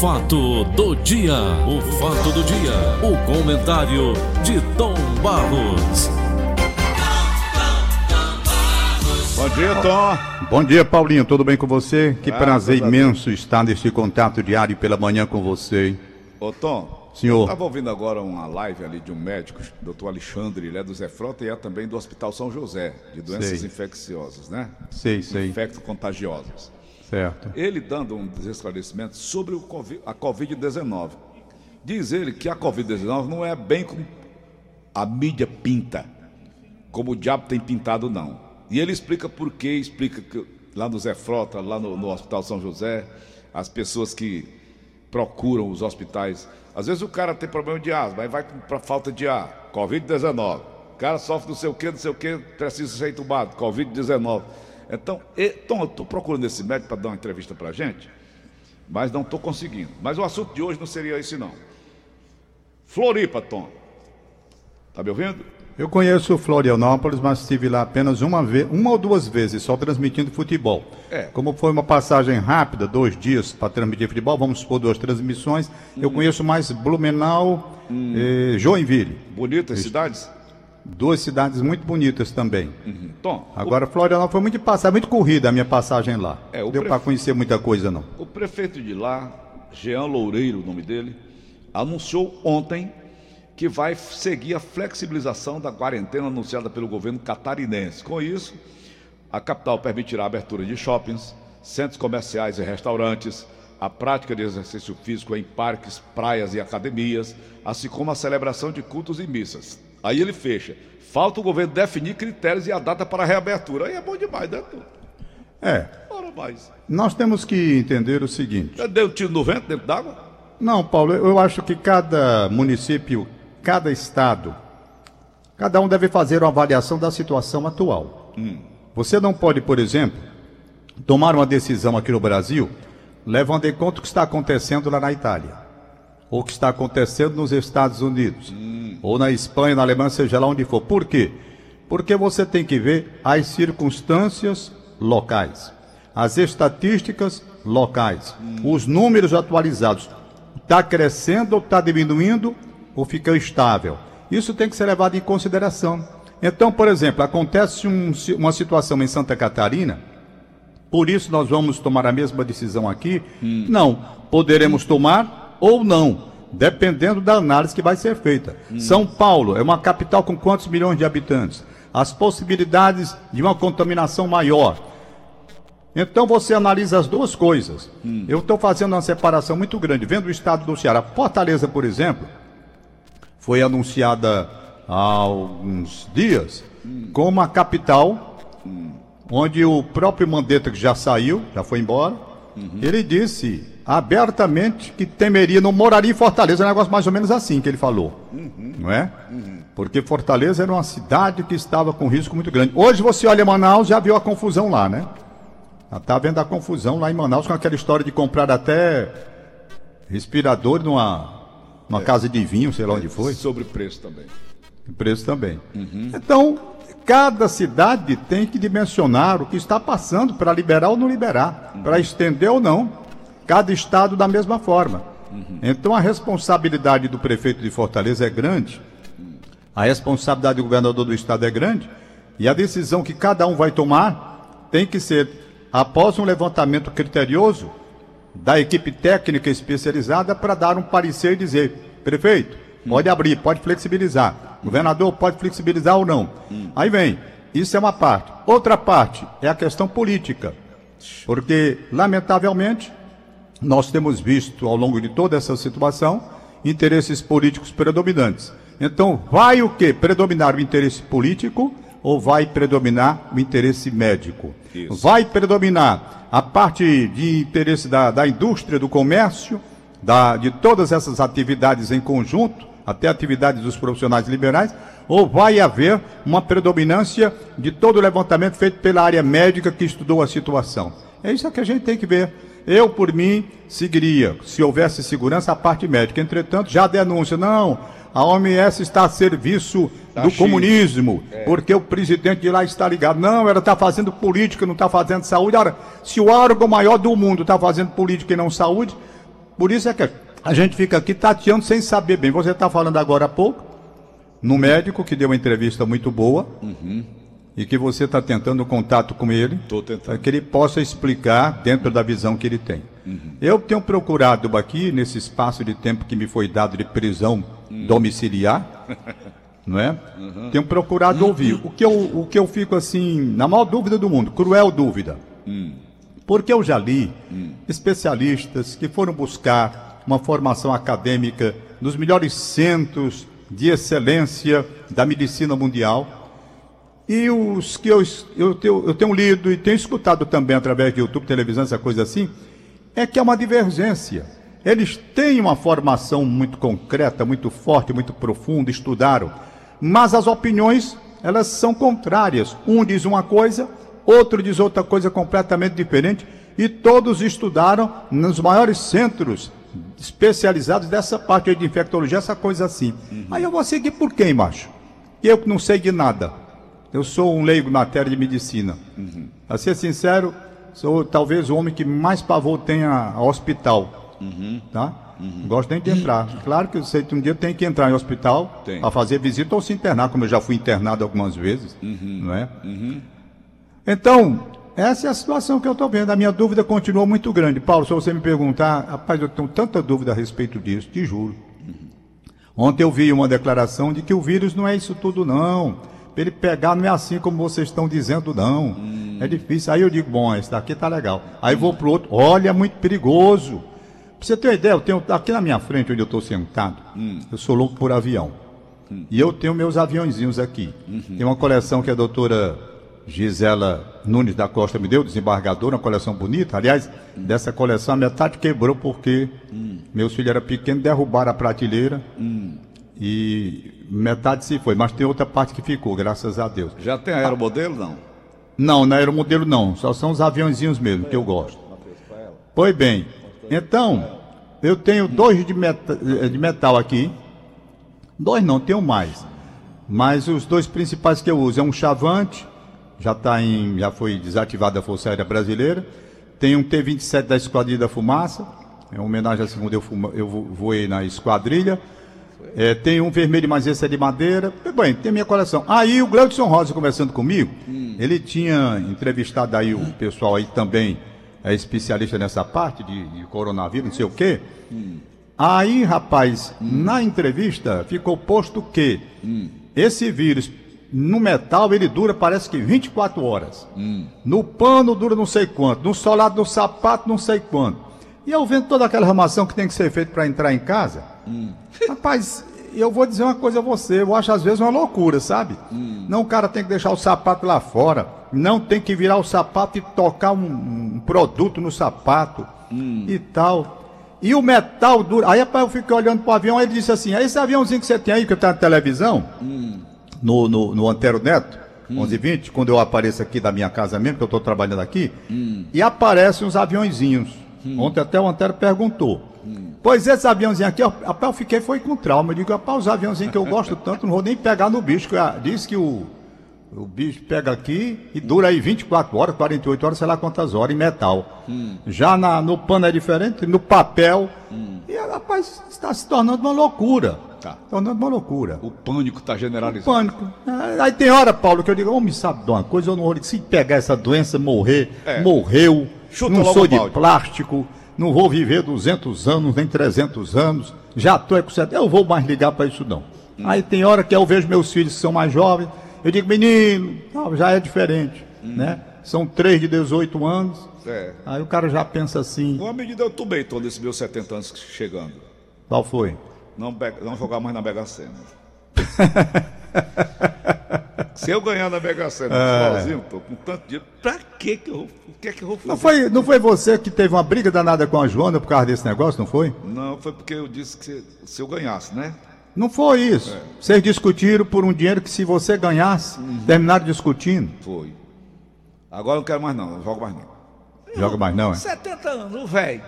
fato do dia, o fato do dia, o comentário de Tom Barros. Bom dia, Tom. Bom dia, Paulinho. Tudo bem com você? Que prazer imenso estar nesse contato diário pela manhã com você. Ô, Tom. Senhor. Estava ouvindo agora uma live ali de um médico, doutor Alexandre, ele é do Zé Frota e é também do Hospital São José, de doenças Sei. infecciosas, né? Sei, sei. Infecto-contagiosas. Certo. Ele dando um esclarecimento sobre a Covid-19. Diz ele que a Covid-19 não é bem como a mídia pinta, como o diabo tem pintado, não. E ele explica por quê, explica que lá no Zé Frota, lá no, no Hospital São José, as pessoas que procuram os hospitais. Às vezes o cara tem problema de asma, aí vai para falta de ar, Covid-19. O cara sofre não sei o que, não sei o que, precisa ser entubado, Covid-19. Então, Tom, eu estou procurando esse médico para dar uma entrevista para a gente, mas não estou conseguindo. Mas o assunto de hoje não seria esse, não. Floripa, Tom. Tá me ouvindo? Eu conheço Florianópolis, mas estive lá apenas uma vez, uma ou duas vezes, só transmitindo futebol. É. Como foi uma passagem rápida, dois dias para transmitir futebol, vamos supor duas transmissões. Eu conheço mais Blumenau e Joinville. Bonitas cidades? Duas cidades muito bonitas também. Tom, Agora, Florianópolis foi muito passada, muito corrida a minha passagem lá. É, o deu prefe- para conhecer muita coisa, não. O prefeito de lá, Jean Loureiro, o nome dele, anunciou ontem que vai seguir a flexibilização da quarentena anunciada pelo governo catarinense. Com isso, a capital permitirá a abertura de shoppings, centros comerciais e restaurantes, a prática de exercício físico em parques, praias e academias, assim como a celebração de cultos e missas. Aí ele fecha. Falta o governo definir critérios e a data para a reabertura. Aí é bom demais, né? Tom? É, Ora mais. nós temos que entender o seguinte. Já deu um tiro no vento dentro d'água? Não, Paulo, eu acho que cada município, cada estado, cada um deve fazer uma avaliação da situação atual. Você não pode, por exemplo, tomar uma decisão aqui no Brasil levando em conta o que está acontecendo lá na Itália, ou o que está acontecendo nos Estados Unidos, ou na Espanha, na Alemanha, seja lá onde for. Por quê? Porque você tem que ver as circunstâncias locais, as estatísticas locais, os números atualizados. Está crescendo ou está diminuindo ou fica estável? Isso tem que ser levado em consideração. Então, por exemplo, acontece um- uma situação em Santa Catarina por isso nós vamos tomar a mesma decisão aqui? Não. Poderemos tomar ou não, dependendo da análise que vai ser feita. São Paulo é uma capital com quantos milhões de habitantes? As possibilidades de uma contaminação maior. Então você analisa as duas coisas. Eu estou fazendo uma separação muito grande. Vendo o estado do Ceará. Fortaleza, por exemplo, foi anunciada há alguns dias como a capital onde o próprio Mandetta, que já saiu, já foi embora, ele disse abertamente que temeria, não moraria em Fortaleza, é um negócio mais ou menos assim que ele falou, não é? Porque Fortaleza era uma cidade que estava com risco muito grande. Hoje você olha Manaus, já viu a confusão lá, né? Já está vendo a confusão lá em Manaus com aquela história de comprar até respirador numa, numa casa de vinho, sei lá onde foi. Sobre preço também. Preço também. Então, cada cidade tem que dimensionar o que está passando para liberar ou não liberar, para estender ou não. Cada estado da mesma forma. Então, a responsabilidade do prefeito de Fortaleza é grande, a responsabilidade do governador do estado é grande, e a decisão que cada um vai tomar tem que ser, após um levantamento criterioso da equipe técnica especializada, para dar um parecer e dizer: prefeito, pode abrir, pode flexibilizar, governador, pode flexibilizar ou não. Aí vem, isso é uma parte. Outra parte é a questão política, porque, lamentavelmente, nós temos visto ao longo de toda essa situação interesses políticos predominantes. Então, vai o que? Predominar o interesse político ou vai predominar o interesse médico? Isso. Vai predominar a parte de interesse da, da indústria, do comércio, da, de todas essas atividades em conjunto, até atividades dos profissionais liberais, ou vai haver uma predominância de todo o levantamento feito pela área médica que estudou a situação? É isso que a gente tem que ver. Eu, por mim, seguiria, se houvesse segurança, a parte médica. Entretanto, já denúncia, não, a OMS está a serviço Da do China. comunismo, porque o presidente de lá está ligado. Não, ela está fazendo política, não está fazendo saúde. Ora, se o órgão maior do mundo está fazendo política e não saúde, Por isso é que a gente fica aqui tateando sem saber bem. Você está falando agora há pouco, no médico que deu uma entrevista muito boa, e que você está tentando contato com ele, para que ele possa explicar dentro da visão que ele tem. Eu tenho procurado aqui, nesse espaço de tempo que me foi dado de prisão domiciliar, não é? Tenho procurado ouvir. O que, eu, o que eu fico assim, na maior dúvida do mundo, cruel dúvida. Porque eu já li especialistas que foram buscar uma formação acadêmica nos melhores centros de excelência da medicina mundial. E os que eu, eu, tenho, eu tenho lido e tenho escutado também através de YouTube, televisão, essa coisa assim, é que é uma divergência. Eles têm uma formação muito concreta, muito forte, muito profunda, estudaram, mas as opiniões, elas são contrárias. Um diz uma coisa, outro diz outra coisa completamente diferente, e todos estudaram nos maiores centros especializados dessa parte de infectologia, essa coisa assim. Aí eu vou seguir por quem, macho? Eu que não sei de nada. Eu sou um leigo em matéria de medicina. A ser sincero, sou talvez o homem que mais pavor tenha a hospital. Tá? Não gosto nem de entrar. Claro que eu sei que um dia tem que entrar em hospital para fazer visita ou se internar, como eu já fui internado algumas vezes. Não é? Então, essa é a situação que eu estou vendo. A minha dúvida continua muito grande. Paulo, se você me perguntar, rapaz, eu tenho tanta dúvida a respeito disso, te juro. Ontem eu vi uma declaração de que o vírus não é isso tudo, não. Ele pegar não é assim como vocês estão dizendo, não. É difícil. Aí eu digo, bom, esse daqui tá legal. Aí vou pro outro, olha, é muito perigoso. Pra você ter uma ideia, eu tenho aqui na minha frente, onde eu estou sentado, eu sou louco por avião. E eu tenho meus aviãozinhos aqui. Tem uma coleção que a doutora Gisela Nunes da Costa me deu, desembargadora, uma coleção bonita. Aliás, dessa coleção a metade quebrou porque meus filhos eram pequenos, derrubaram a prateleira e metade se foi. Mas tem outra parte que ficou, graças a Deus. Já tem aeromodelo, não? Não, não era o modelo não, só são os aviãozinhos mesmo que eu gosto. Pois bem, então, eu tenho dois de, meta- de metal aqui. Dois não, tenho mais. Mas os dois principais que eu uso é um Chavante, já tá em, já foi desativada a Força Aérea Brasileira. Tem um T-27 da Esquadrilha da Fumaça, é uma homenagem a segunda eu, fuma- eu vo- voei na esquadrilha. É, tem um vermelho, mas esse é de madeira. Bem, tem minha coleção. Aí o Gleudson Rosa conversando comigo, ele tinha entrevistado aí o pessoal aí também, é especialista nessa parte de, de coronavírus, não sei o quê. Aí, rapaz, na entrevista ficou posto que esse vírus no metal ele dura parece que 24 horas. No pano dura não sei quanto, no solado no sapato não sei quanto. E eu vendo toda aquela armação que tem que ser feita para entrar em casa. Rapaz, eu vou dizer uma coisa a você, eu acho às vezes uma loucura, sabe? Não, o cara tem que deixar o sapato lá fora, não tem que virar o sapato e tocar um, um produto no sapato e tal. E o metal dura. Aí rapaz, eu fiquei olhando pro avião, aí ele disse assim: "Ah, esse aviãozinho que você tem aí, que tá na televisão, no, no, no Antero Neto, 1120, quando eu apareço aqui da minha casa mesmo, que eu estou trabalhando aqui, e aparecem uns aviãozinhos. Ontem até o Antero perguntou. Pois esses aviãozinhos aqui, ó, rapaz, eu fiquei foi com trauma. Eu digo, rapaz, os aviãozinhos que eu gosto tanto, não vou nem pegar no bicho. ah, Diz que o, o bicho pega aqui e dura aí 24 horas, 48 horas, sei lá quantas horas, em metal. Já na, no pano é diferente, no papel. E, rapaz, está se tornando uma loucura. Tá. Tornando uma loucura. O pânico está generalizado. Pânico. Ah, Aí tem hora, Paulo, que eu digo, homem, sabe de uma coisa, eu não vou, se pegar essa doença, morrer, É. morreu, Chuta não sou o de balde. plástico, não vou viver 200 anos, nem 300 anos, já estou com 70, eu vou mais ligar para isso não. Aí tem hora que eu vejo meus filhos que são mais jovens, eu digo, menino, já é diferente, Hum. né? São três de 18 anos, É. aí o cara já pensa assim, Uma medida eu tomei todo esses meus 70 anos chegando. qual foi? Não, não jogar mais na Mega Sena. Se eu ganhar na Mega Sena sozinho, tô com tanto dinheiro, pra que que eu, vou- o que é que eu vou fazer? Não foi, não foi você que teve uma briga danada com a Joana por causa desse negócio, não foi? Não, foi porque eu disse que se, se eu ganhasse, né? Não foi isso. Vocês discutiram por um dinheiro que se você ganhasse, terminaram discutindo. Foi. Agora eu não quero mais não, não jogo mais não. Joga mais não, é? 70 anos, velho.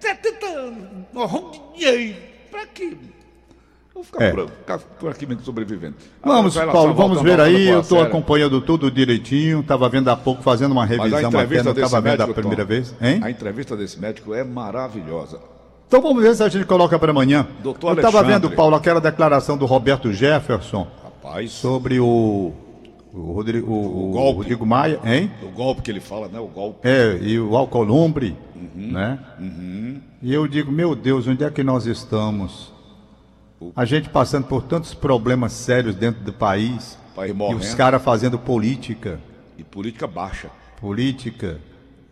70 anos, morrão de dinheiro. Pra quê? Vou ficar, É. por, ficar por aqui mesmo sobrevivendo. Vamos, Agora, Paulo, relação, vamos ver aí. Eu estou acompanhando tudo direitinho. Estava vendo há pouco, fazendo uma revisão até, não estava vendo a primeira Tom, vez. Hein? A entrevista desse médico é maravilhosa. Então vamos ver se a gente coloca para amanhã. Doutor Eu estava vendo, Paulo, aquela declaração do Roberto Jefferson Rapaz, sobre o, o, Rodrigo, o, O o golpe. Rodrigo Maia, hein? o golpe que ele fala, né? O golpe. É, e o Alcolumbre, né? E eu digo, meu Deus, onde é que nós estamos? A gente passando por tantos problemas sérios dentro do país. País E os caras fazendo política. E política baixa. Política.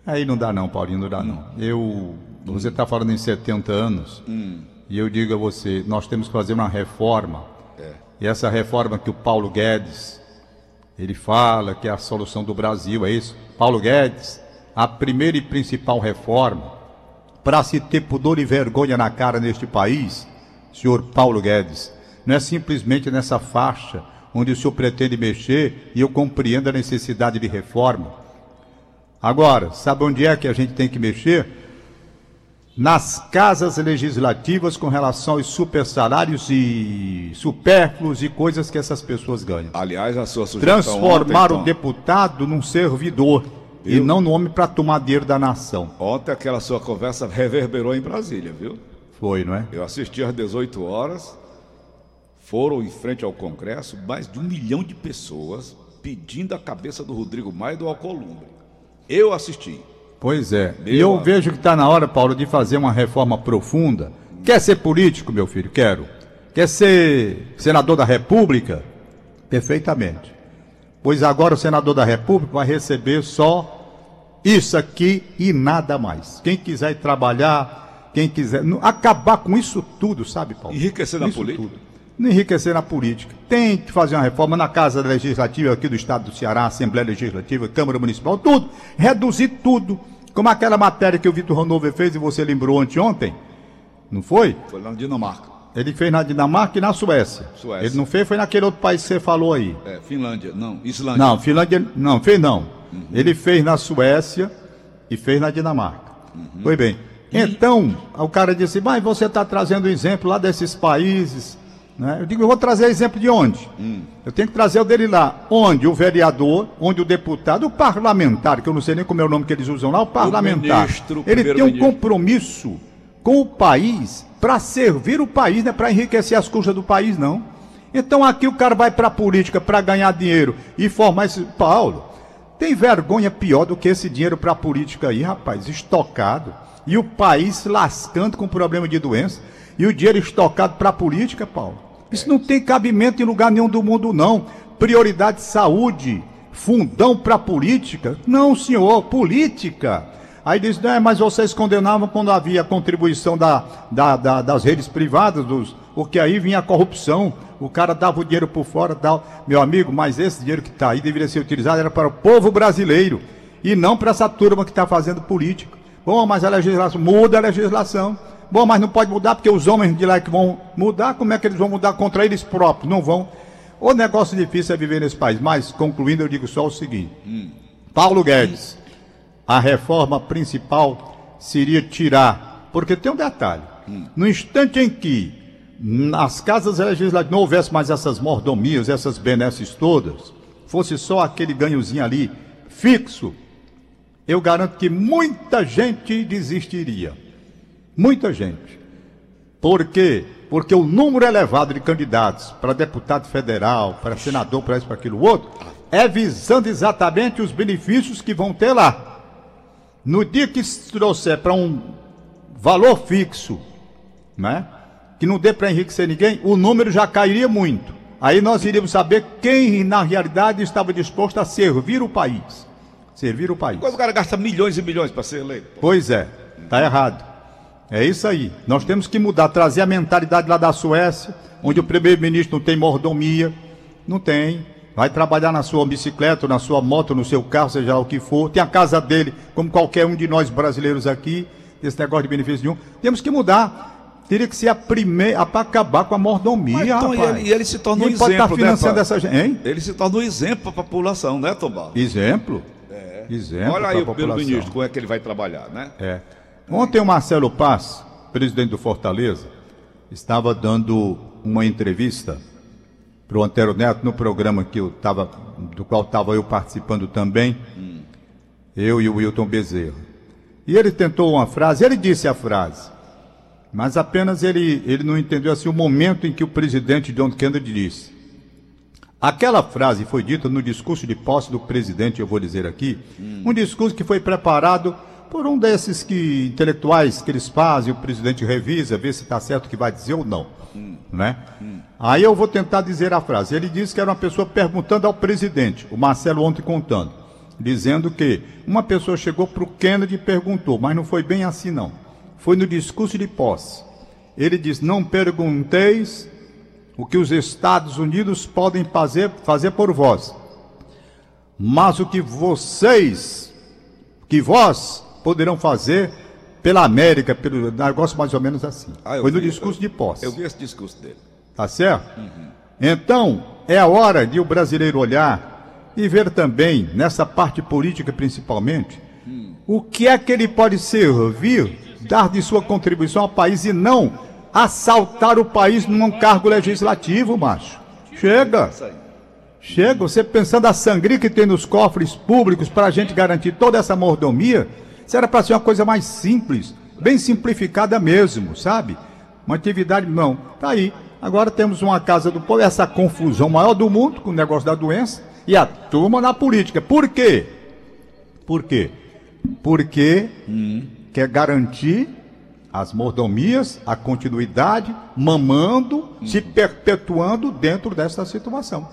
Aí não dá não, Paulinho, não dá não. Eu. Você está falando em 70 anos. E eu digo a você, nós temos que fazer uma reforma. E essa reforma que o Paulo Guedes, ele fala que é a solução do Brasil, é isso? Paulo Guedes, a primeira e principal reforma para se ter pudor e vergonha na cara neste país, senhor Paulo Guedes, não é simplesmente nessa faixa onde o senhor pretende mexer e eu compreendo a necessidade de reforma. Agora, sabe onde é que a gente tem que mexer? Nas casas legislativas com relação aos super salários e supérfluos e coisas que essas pessoas ganham. Aliás, a sua sugestão Transformar ontem, o deputado num servidor e não no homem para tomar dinheiro da nação. Ontem aquela sua conversa reverberou em Brasília, viu? Foi, não é? Eu assisti às 18 horas, foram em frente ao Congresso mais de um milhão de pessoas pedindo a cabeça do Rodrigo Maia e do Alcolumbre. Eu assisti. Pois é. Meu e eu amigo. vejo que está na hora, Paulo, de fazer uma reforma profunda. Quer ser político, meu filho? Quero. Quer ser senador da República? Perfeitamente. Pois agora o senador da República vai receber só isso aqui e nada mais. Quem quiser trabalhar, quem quiser. Acabar com isso tudo, sabe, Paulo? Enriquecer na Isso política. tudo. Não enriquecer na política. Tem que fazer uma reforma na Casa Legislativa aqui do Estado do Ceará, Assembleia Legislativa, Câmara Municipal, tudo. Reduzir tudo. Como aquela matéria que o Vitor Hanover fez e você lembrou anteontem. Não foi? Foi lá na Dinamarca. Ele fez na Dinamarca e na Suécia. Suécia. Ele não fez, foi naquele outro país que você falou aí. É, Finlândia. Não, Islândia. Não, Finlândia, não, fez não. Ele fez na Suécia e fez na Dinamarca. Foi bem. Então, o cara disse, mas você está trazendo exemplo lá desses países. Né? Eu digo, eu vou trazer exemplo de onde? Eu tenho que trazer o dele lá. Onde o vereador, onde o deputado, o parlamentar, que eu não sei nem como é o nome que eles usam lá, o parlamentar. ministro, o ele tem um primeiro-ministro. compromisso com o país para servir o país, não é para enriquecer as custas do país, não. Então aqui o cara vai para a política para ganhar dinheiro e formar esse. Paulo, tem vergonha pior do que esse dinheiro para a política aí, rapaz, estocado. E o país se lascando com problema de doença. E o dinheiro estocado para a política, Paulo. Isso não tem cabimento em lugar nenhum do mundo, não. Prioridade saúde, fundão para política. Não, senhor, política. Aí diz, né, mas vocês condenavam quando havia contribuição da, da- da- das redes privadas, dos, porque aí vinha a corrupção, o cara dava o dinheiro por fora tal. Meu amigo, mas esse dinheiro que está aí deveria ser utilizado era para o povo brasileiro e não para essa turma que está fazendo política. Bom, mas a legislação, muda a legislação. Bom, mas não pode mudar porque os homens de lá que vão mudar, como é que eles vão mudar contra eles próprios? Não vão. O negócio difícil é viver nesse país. Mas, concluindo, eu digo só o seguinte. Paulo Guedes, a reforma principal seria tirar, porque tem um detalhe. No instante em que nas casas legislativas não houvesse mais essas mordomias, essas benesses todas, fosse só aquele ganhozinho ali fixo, eu garanto que muita gente desistiria. Muita gente. Por quê? Porque o número elevado de candidatos para deputado federal, para senador, para isso, para aquilo outro, é visando exatamente os benefícios que vão ter lá. No dia que se trouxer para um valor fixo, né? Que não dê para enriquecer ninguém, o número já cairia muito. Aí nós iríamos saber quem, na realidade, estava disposto a servir o país. Servir o país. Quando o cara gasta milhões e milhões para ser eleito. pô. Pois é, tá errado. É isso aí. Nós temos que mudar, trazer a mentalidade lá da Suécia, onde o primeiro-ministro não tem mordomia. Não tem. Vai trabalhar na sua bicicleta, na sua moto, no seu carro, seja lá o que for. Tem a casa dele, como qualquer um de nós brasileiros aqui. Esse negócio de benefício nenhum. Temos que mudar. Teria que ser a primeira para acabar com a mordomia, Mas, Tom, e rapaz. ele- e ele se torna um Quem pode estar exemplo, né, financiando pai? essa gente, hein? Ele se torna um exemplo para a população, né, Tomás? Exemplo. Exemplo Olha aí o primeiro-ministro, como é que ele vai trabalhar, né? É. Ontem o Marcelo Paz, presidente do Fortaleza, estava dando uma entrevista para o Antero Neto no programa que eu tava, do qual estava eu participando também, eu e o Wilton Bezerra. E ele tentou uma frase, ele disse a frase: Mas apenas ele, ele não entendeu assim o momento em que o presidente John Kennedy disse. Aquela frase foi dita no discurso de posse do presidente, eu vou dizer aqui, um discurso que foi preparado por um desses que intelectuais que eles fazem, o presidente revisa, vê se está certo o que vai dizer ou não, né? Aí eu vou tentar dizer a frase. Ele disse que era uma pessoa perguntando ao presidente, o Marcelo ontem contando, dizendo que uma pessoa chegou para o Kennedy e perguntou, mas não foi bem assim não. Foi no discurso de posse. Ele disse: Não pergunteis o que os Estados Unidos podem fazer, fazer por vós, mas o que vocês, que vós poderão fazer pela América, pelo negócio mais ou menos assim. Ah, eu Foi no vi, discurso de posse. Eu vi esse discurso dele. Tá certo? Então, é a hora de o brasileiro olhar e ver também, nessa parte política principalmente, o que é que ele pode servir, dar de sua contribuição ao país e não assaltar o país num cargo legislativo, macho. Chega. Chega, você pensando a sangria que tem nos cofres públicos para a gente garantir toda essa mordomia, isso era para ser uma coisa mais simples, bem simplificada mesmo, sabe? Uma atividade, não. Tá aí. Agora temos uma casa do povo, essa confusão maior do mundo com o negócio da doença e a turma na política. Por quê? Por quê? Porque quer garantir as mordomias, a continuidade, mamando, se perpetuando dentro dessa situação.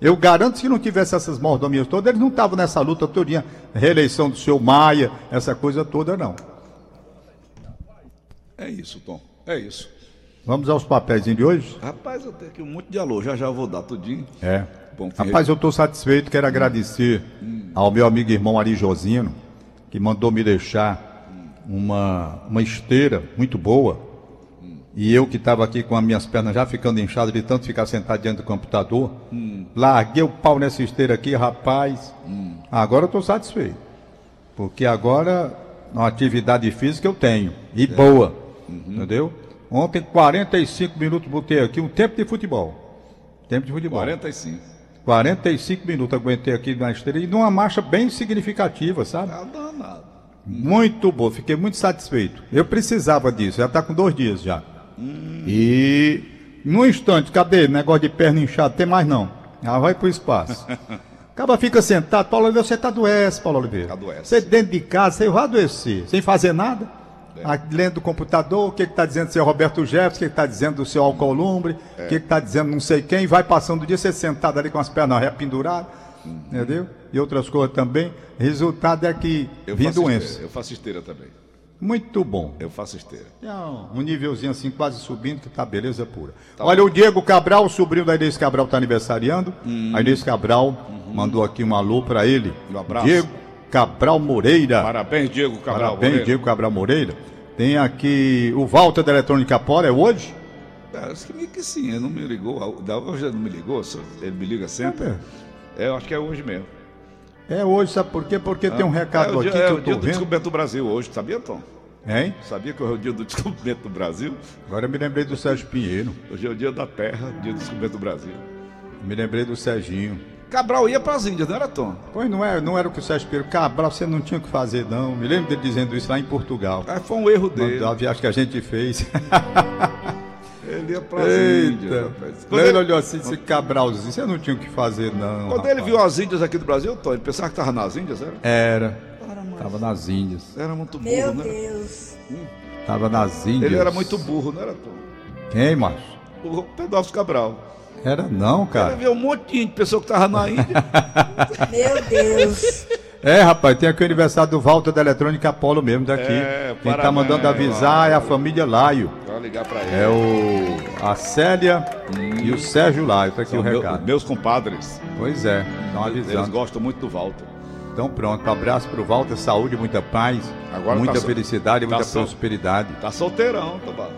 Eu garanto que se não tivesse essas mordomias todas, eles não estavam nessa luta todinha, reeleição do seu Maia, essa coisa toda não. É isso, Tom. É isso. Vamos aos papéis de hoje? Rapaz, eu tenho aqui um monte de alô. Já já vou dar tudinho. É. Bom, Rapaz, eu estou satisfeito, quero agradecer ao meu amigo e irmão Ari Josino, que mandou me deixar uma, uma esteira muito boa. E eu que estava aqui com as minhas pernas já ficando inchadas de tanto ficar sentado diante do computador, larguei o pau nessa esteira aqui, rapaz. Agora eu estou satisfeito. Porque agora é uma atividade física eu tenho. E boa. Entendeu? Ontem, 45 minutos, botei aqui um tempo de futebol. Tempo de futebol. 45. 45 minutos aguentei aqui na esteira e numa marcha bem significativa, sabe? Tá danado. Muito boa, fiquei muito satisfeito. Eu precisava disso, já está com dois dias já. E num instante, cadê? Negócio de perna inchada, tem mais não. Ela vai pro espaço. Acaba fica sentado, Paulo Oliveira, você tá adoece, Paulo Oliveira. Adoece. Você dentro de casa, você vai adoecer, sem fazer nada. Ah, Lendo do computador, o que está dizendo do seu Roberto Jefferson, o que está dizendo do seu Alcolumbre, o que está dizendo não sei quem, vai passando o dia, você sentado ali com as pernas rependuradas, entendeu? E outras coisas também. Resultado é que Eu vem faço doença. esteira. Eu faço esteira também. Muito bom. Eu faço esteira. É um nívelzinho assim, quase subindo, que tá beleza pura. Olha, o Diego Cabral, o sobrinho da Inês Cabral, tá aniversariando. A Inês Cabral mandou aqui um alô para ele. Um abraço. Diego Cabral Moreira. Parabéns, Diego Cabral. Parabéns, Moreira. Diego Cabral Moreira. Tem aqui o Walter da Eletrônica Polo, é hoje? É, acho que meio que sim, ele não me ligou. Da hoje ele não me ligou, ele me liga sempre. É, eu acho que é hoje mesmo. É hoje, sabe por quê? Porque tem um recado é o dia, aqui é que o eu dia tô do vendo. descoberto do Brasil hoje, sabia, Tom? Hein? Sabia que hoje é o dia do descoberto do Brasil? Agora eu me lembrei do Sérgio Pinheiro. Hoje é o dia da Terra, dia do descoberto do Brasil. Me lembrei do Serginho. Cabral ia para as Índias, não era, Tom? Pois não era, não era o que o Sérgio Pinheiro. Cabral, você não tinha o que fazer, não. Me lembro dele dizendo isso lá em Portugal. Ah, foi um erro dele. Da viagem que a gente fez. Ele ia as Índias, Eita. rapaz. Quando ele olhou assim, esse Cabralzinho, você não tinha o que fazer, não. Quando ele rapaz. viu as Índias aqui do Brasil, Tom, ele pensava que estava nas Índias, era? Era. Tava nas Índias. Era muito burro, Meu né? Deus. Tava nas Índias. Ele era muito burro, não era, Tom? Quem, macho? O Pedófilo Cabral. Era não, Ele cara. viu um monte de pessoa que estava na Índia. Meu Deus. É, rapaz, tem aqui o aniversário do Walter da Eletrônica Apolo mesmo daqui. É, Quem tá mandando avisar é a família Laio. Vai ligar para ele. É o. A Célia e o Sérgio Laio. Tá aqui São o meu- recado. meus compadres. Pois é, estão Eles avisando. gostam muito do Walter. Então pronto, abraço pro Walter, saúde, muita paz, Agora muita tá felicidade, tá muita so- prosperidade. Tá solteirão, Tomás.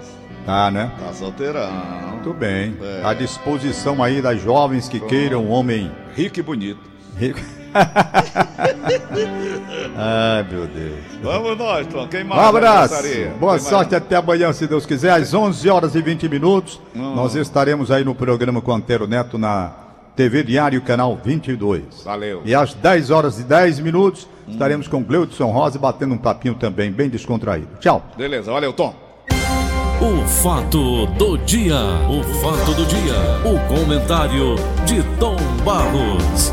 Tá, né? Tá solteirão. Muito bem. É. À disposição aí das jovens que queiram um homem Rico e bonito. rico. Ai, meu Deus. Vamos nós, Tom. Quem Um mais? abraço. aniversaria? Boa Quem mais? sorte até amanhã, se Deus quiser. Às 11 horas e 20 minutos, Hum. nós estaremos aí no programa com Antero Neto na TV Diário, canal 22. Valeu. E às 10 horas e 10 minutos, estaremos com Gleudson Rosa batendo um papinho também bem descontraído. Tchau. Beleza, valeu, Tom. O fato do dia, o fato do dia, o comentário de Tom Barros.